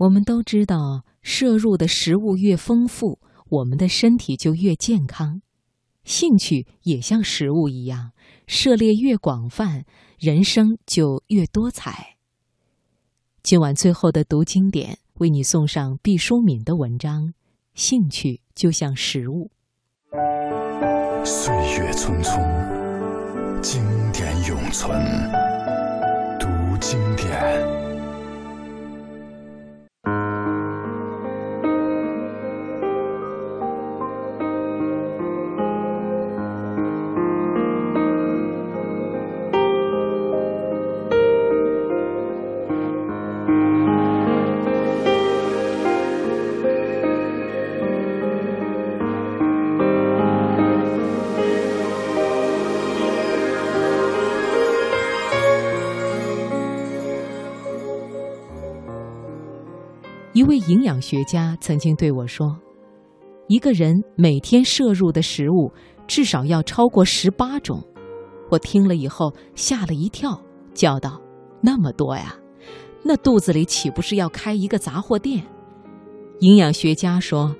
我们都知道，摄入的食物越丰富，我们的身体就越健康。兴趣也像食物一样，涉猎越广泛，人生就越多彩。今晚最后的读经典，为你送上毕淑敏的文章《兴趣就像食物》。岁月匆匆，经典永存。读经典。一位营养学家曾经对我说：“一个人每天摄入的食物至少要超过十八种。”我听了以后吓了一跳，叫道：“那么多呀？那肚子里岂不是要开一个杂货店？”营养学家说：“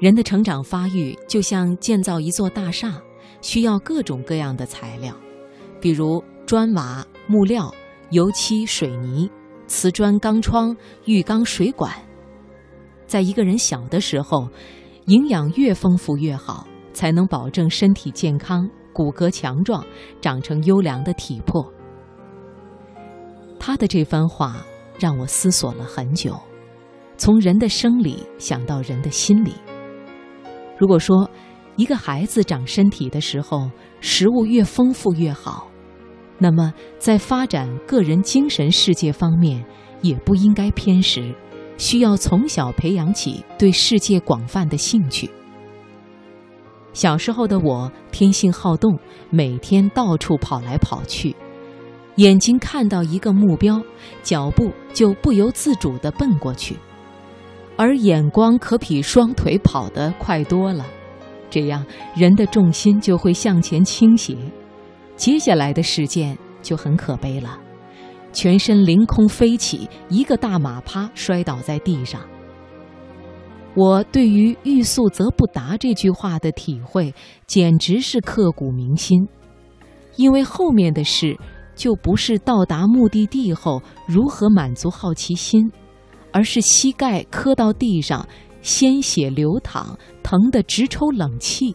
人的成长发育就像建造一座大厦，需要各种各样的材料，比如砖瓦、木料、油漆、水泥、瓷砖、钢窗、浴缸、水管。”在一个人小的时候，营养越丰富越好，才能保证身体健康、骨骼强壮，长成优良的体魄。他的这番话让我思索了很久，从人的生理想到人的心理。如果说一个孩子长身体的时候，食物越丰富越好，那么在发展个人精神世界方面，也不应该偏食。需要从小培养起对世界广泛的兴趣。小时候的我天性好动，每天到处跑来跑去，眼睛看到一个目标，脚步就不由自主地奔过去，而眼光可比双腿跑得快多了。这样，人的重心就会向前倾斜，接下来的事件就很可悲了。全身凌空飞起，一个大马趴摔倒在地上。我对于“欲速则不达”这句话的体会，简直是刻骨铭心。因为后面的事，就不是到达目的地后如何满足好奇心，而是膝盖磕到地上，鲜血流淌，疼得直抽冷气。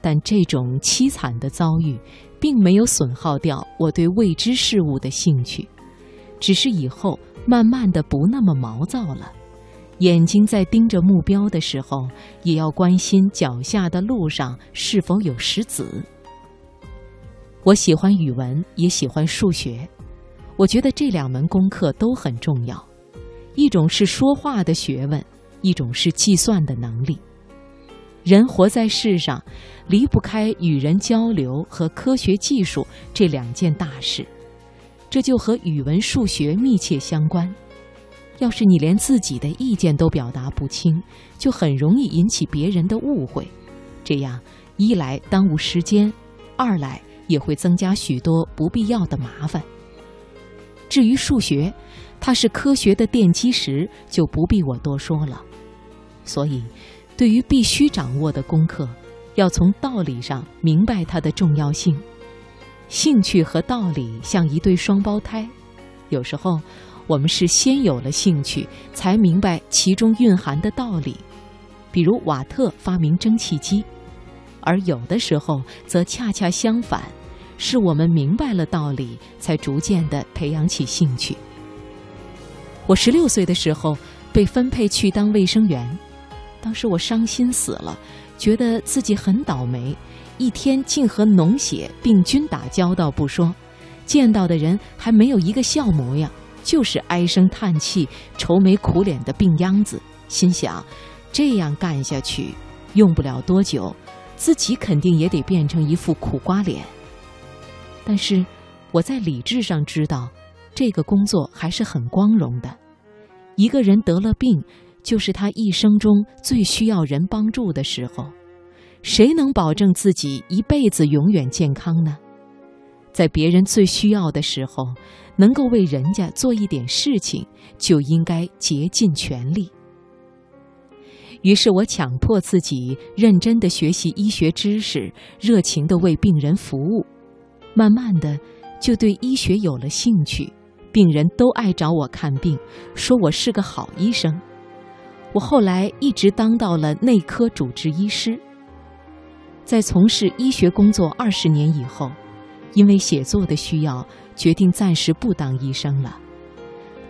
但这种凄惨的遭遇。并没有损耗掉我对未知事物的兴趣，只是以后慢慢的不那么毛躁了。眼睛在盯着目标的时候，也要关心脚下的路上是否有石子。我喜欢语文，也喜欢数学，我觉得这两门功课都很重要。一种是说话的学问，一种是计算的能力。人活在世上，离不开与人交流和科学技术这两件大事，这就和语文、数学密切相关。要是你连自己的意见都表达不清，就很容易引起别人的误会。这样一来耽误时间，二来也会增加许多不必要的麻烦。至于数学，它是科学的奠基石，就不必我多说了。所以。对于必须掌握的功课，要从道理上明白它的重要性。兴趣和道理像一对双胞胎，有时候我们是先有了兴趣，才明白其中蕴含的道理。比如瓦特发明蒸汽机，而有的时候则恰恰相反，是我们明白了道理，才逐渐地培养起兴趣。我十六岁的时候被分配去当卫生员。当时我伤心死了，觉得自己很倒霉，一天竟和脓血病菌打交道不说，见到的人还没有一个笑模样，就是唉声叹气、愁眉苦脸的病秧子。心想，这样干下去，用不了多久，自己肯定也得变成一副苦瓜脸。但是我在理智上知道，这个工作还是很光荣的。一个人得了病。就是他一生中最需要人帮助的时候，谁能保证自己一辈子永远健康呢？在别人最需要的时候，能够为人家做一点事情，就应该竭尽全力。于是我强迫自己认真的学习医学知识，热情的为病人服务，慢慢的就对医学有了兴趣。病人都爱找我看病，说我是个好医生。我后来一直当到了内科主治医师。在从事医学工作二十年以后，因为写作的需要，决定暂时不当医生了。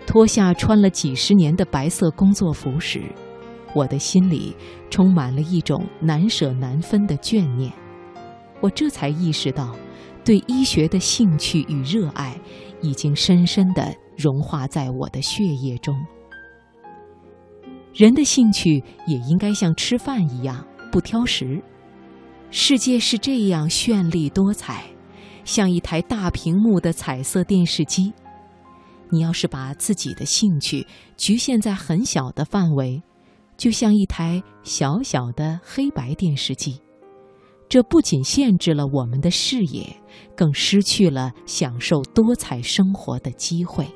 脱下穿了几十年的白色工作服时，我的心里充满了一种难舍难分的眷念。我这才意识到，对医学的兴趣与热爱已经深深地融化在我的血液中。人的兴趣也应该像吃饭一样不挑食。世界是这样绚丽多彩，像一台大屏幕的彩色电视机。你要是把自己的兴趣局限在很小的范围，就像一台小小的黑白电视机，这不仅限制了我们的视野，更失去了享受多彩生活的机会。